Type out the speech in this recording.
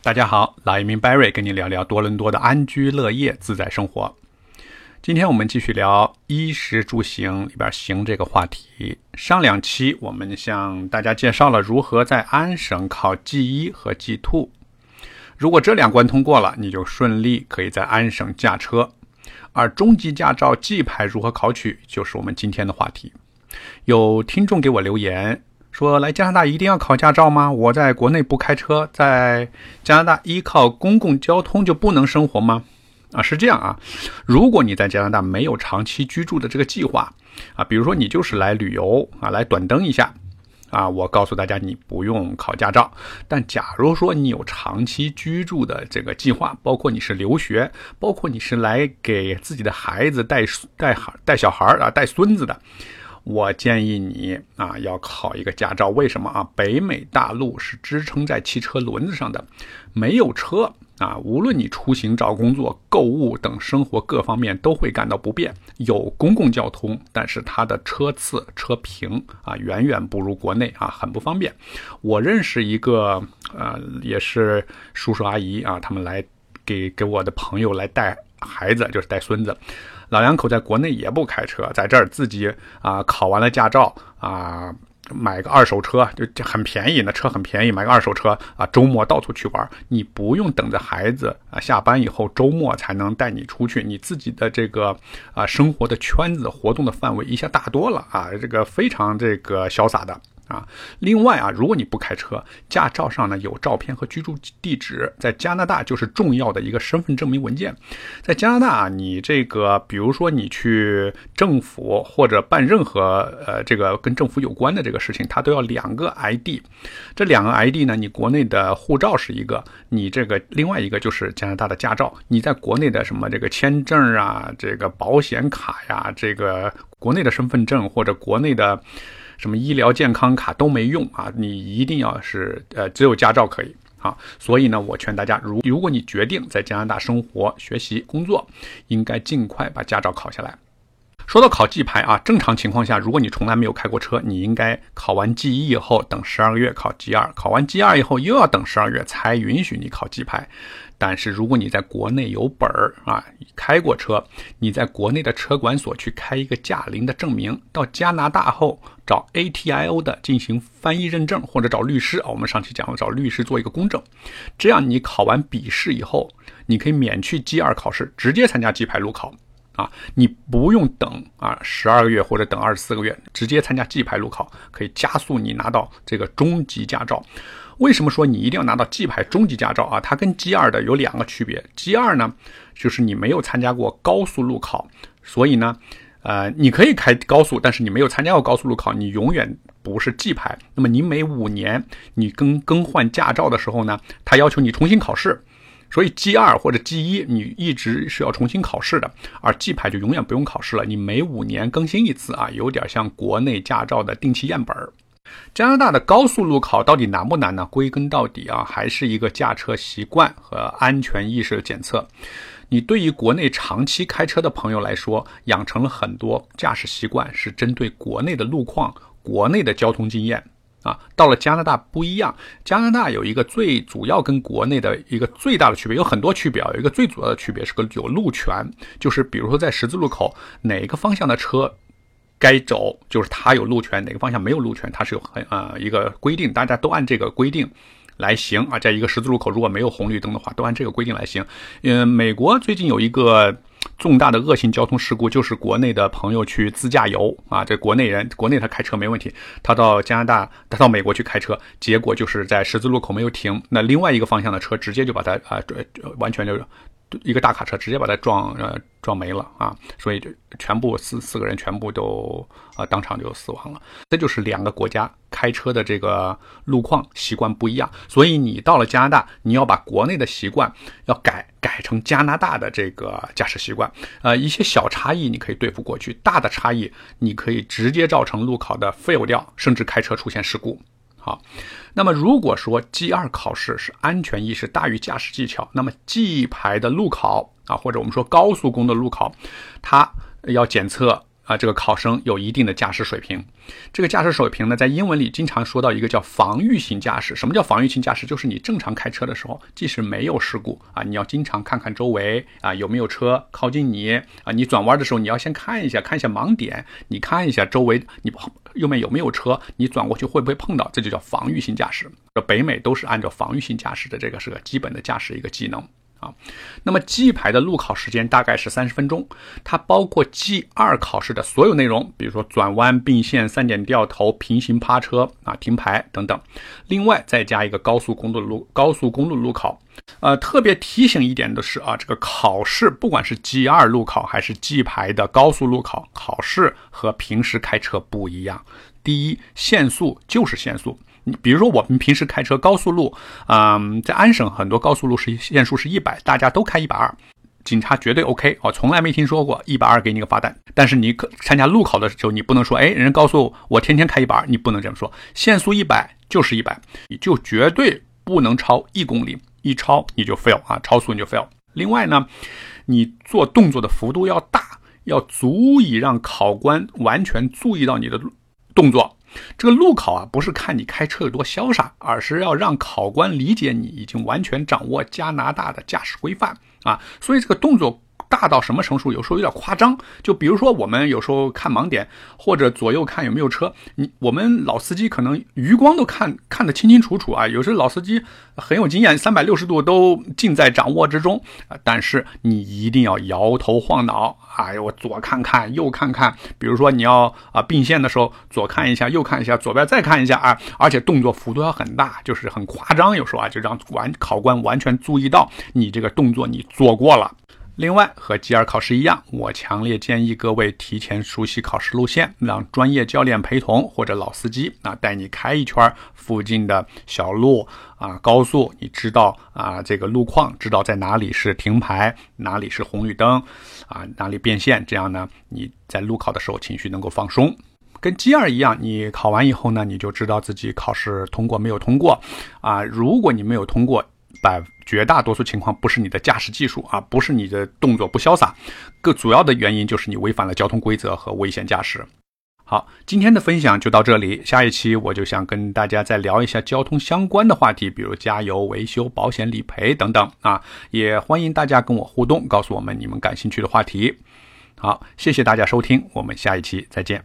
大家好，老移民 Barry 跟你聊聊多伦多的安居乐业、自在生活。今天我们继续聊衣食住行里边“行”这个话题。上两期我们向大家介绍了如何在安省考 G1 和 G2。如果这两关通过了，你就顺利可以在安省驾车。而中级驾照 G 牌如何考取，就是我们今天的话题。有听众给我留言。说来加拿大一定要考驾照吗？我在国内不开车，在加拿大依靠公共交通就不能生活吗？啊，是这样啊。如果你在加拿大没有长期居住的这个计划啊，比如说你就是来旅游啊，来短登一下啊，我告诉大家你不用考驾照。但假如说你有长期居住的这个计划，包括你是留学，包括你是来给自己的孩子带带孩带小孩啊带孙子的。我建议你啊，要考一个驾照。为什么啊？北美大陆是支撑在汽车轮子上的，没有车啊，无论你出行、找工作、购物等生活各方面都会感到不便。有公共交通，但是它的车次、车评啊，远远不如国内啊，很不方便。我认识一个呃，也是叔叔阿姨啊，他们来给给我的朋友来带孩子，就是带孙子。老两口在国内也不开车，在这儿自己啊考完了驾照啊，买个二手车就很便宜，那车很便宜，买个二手车啊，周末到处去玩，你不用等着孩子啊下班以后周末才能带你出去，你自己的这个啊生活的圈子活动的范围一下大多了啊，这个非常这个潇洒的。啊，另外啊，如果你不开车，驾照上呢有照片和居住地址，在加拿大就是重要的一个身份证明文件。在加拿大，你这个比如说你去政府或者办任何呃这个跟政府有关的这个事情，它都要两个 ID。这两个 ID 呢，你国内的护照是一个，你这个另外一个就是加拿大的驾照。你在国内的什么这个签证啊，这个保险卡呀，这个国内的身份证或者国内的。什么医疗健康卡都没用啊！你一定要是呃，只有驾照可以啊。所以呢，我劝大家，如如果你决定在加拿大生活、学习、工作，应该尽快把驾照考下来。说到考 G 牌啊，正常情况下，如果你从来没有开过车，你应该考完 G 一以后等十二个月考 G 二，考完 G 二以后又要等十二月才允许你考 G 牌。但是如果你在国内有本儿啊，开过车，你在国内的车管所去开一个驾龄的证明，到加拿大后找 ATIO 的进行翻译认证，或者找律师啊，我们上期讲了找律师做一个公证，这样你考完笔试以后，你可以免去 G 二考试，直接参加 G 牌路考啊，你不用等啊十二个月或者等二十四个月，直接参加 G 牌路考，可以加速你拿到这个中级驾照。为什么说你一定要拿到 G 牌中级驾照啊？它跟 G 二的有两个区别。G 二呢，就是你没有参加过高速路考，所以呢，呃，你可以开高速，但是你没有参加过高速路考，你永远不是 G 牌。那么你每五年你更更换驾照的时候呢，他要求你重新考试，所以 G 二或者 G 一你一直是要重新考试的，而 G 牌就永远不用考试了，你每五年更新一次啊，有点像国内驾照的定期验本儿。加拿大的高速路考到底难不难呢？归根到底啊，还是一个驾车习惯和安全意识的检测。你对于国内长期开车的朋友来说，养成了很多驾驶习惯，是针对国内的路况、国内的交通经验啊。到了加拿大不一样，加拿大有一个最主要跟国内的一个最大的区别，有很多区别啊。有一个最主要的区别是个有路权，就是比如说在十字路口哪个方向的车。该走就是他有路权，哪个方向没有路权，他是有很呃一个规定，大家都按这个规定来行啊。在一个十字路口，如果没有红绿灯的话，都按这个规定来行。嗯，美国最近有一个重大的恶性交通事故，就是国内的朋友去自驾游啊，这国内人国内他开车没问题，他到加拿大，他到美国去开车，结果就是在十字路口没有停，那另外一个方向的车直接就把他啊完全就。一个大卡车直接把他撞呃撞没了啊，所以就全部四四个人全部都啊当场就死亡了。这就是两个国家开车的这个路况习惯不一样，所以你到了加拿大，你要把国内的习惯要改改成加拿大的这个驾驶习惯。呃，一些小差异你可以对付过去，大的差异你可以直接造成路考的 fail 掉，甚至开车出现事故。好，那么如果说 G 二考试是安全意识大于驾驶技巧，那么 G 牌的路考啊，或者我们说高速公路的路考，它要检测啊，这个考生有一定的驾驶水平。这个驾驶水平呢，在英文里经常说到一个叫防御性驾驶。什么叫防御性驾驶？就是你正常开车的时候，即使没有事故啊，你要经常看看周围啊有没有车靠近你啊。你转弯的时候，你要先看一下，看一下盲点，你看一下周围你右面有没有车，你转过去会不会碰到？这就叫防御性驾驶。这北美都是按照防御性驾驶的，这个是个基本的驾驶一个技能。啊，那么 G 牌的路考时间大概是三十分钟，它包括 G 二考试的所有内容，比如说转弯、并线、三点掉头、平行趴车啊、停牌等等。另外再加一个高速公路路高速公路路考。呃，特别提醒一点的是啊，这个考试不管是 G 二路考还是 G 牌的高速路考，考试和平时开车不一样。第一，限速就是限速。比如说我们平时开车高速路，嗯，在安省很多高速路是限速是一百，大家都开一百二，警察绝对 OK 哦，从来没听说过一百二给你个罚单。但是你可参加路考的时候，你不能说，哎，人家告诉我天天开一百二，你不能这么说，限速一百就是一百，你就绝对不能超一公里，一超你就 fail 啊，超速你就 fail。另外呢，你做动作的幅度要大，要足以让考官完全注意到你的动作。这个路考啊，不是看你开车有多潇洒，而是要让考官理解你已经完全掌握加拿大的驾驶规范啊。所以这个动作。大到什么程度？有时候有点夸张。就比如说，我们有时候看盲点，或者左右看有没有车，你我们老司机可能余光都看看得清清楚楚啊。有时候老司机很有经验，三百六十度都尽在掌握之中啊。但是你一定要摇头晃脑，哎，我左看看，右看看。比如说你要啊并线的时候，左看一下，右看一下，左边再看一下啊。而且动作幅度要很大，就是很夸张。有时候啊，就让完考官完全注意到你这个动作你做过了。另外，和 G 二考试一样，我强烈建议各位提前熟悉考试路线，让专业教练陪同或者老司机啊带你开一圈附近的小路啊、高速，你知道啊这个路况，知道在哪里是停牌，哪里是红绿灯，啊哪里变线，这样呢你在路考的时候情绪能够放松。跟 G 二一样，你考完以后呢，你就知道自己考试通过没有通过啊。如果你没有通过，百绝大多数情况不是你的驾驶技术啊，不是你的动作不潇洒，更主要的原因就是你违反了交通规则和危险驾驶。好，今天的分享就到这里，下一期我就想跟大家再聊一下交通相关的话题，比如加油、维修、保险理赔等等啊，也欢迎大家跟我互动，告诉我们你们感兴趣的话题。好，谢谢大家收听，我们下一期再见。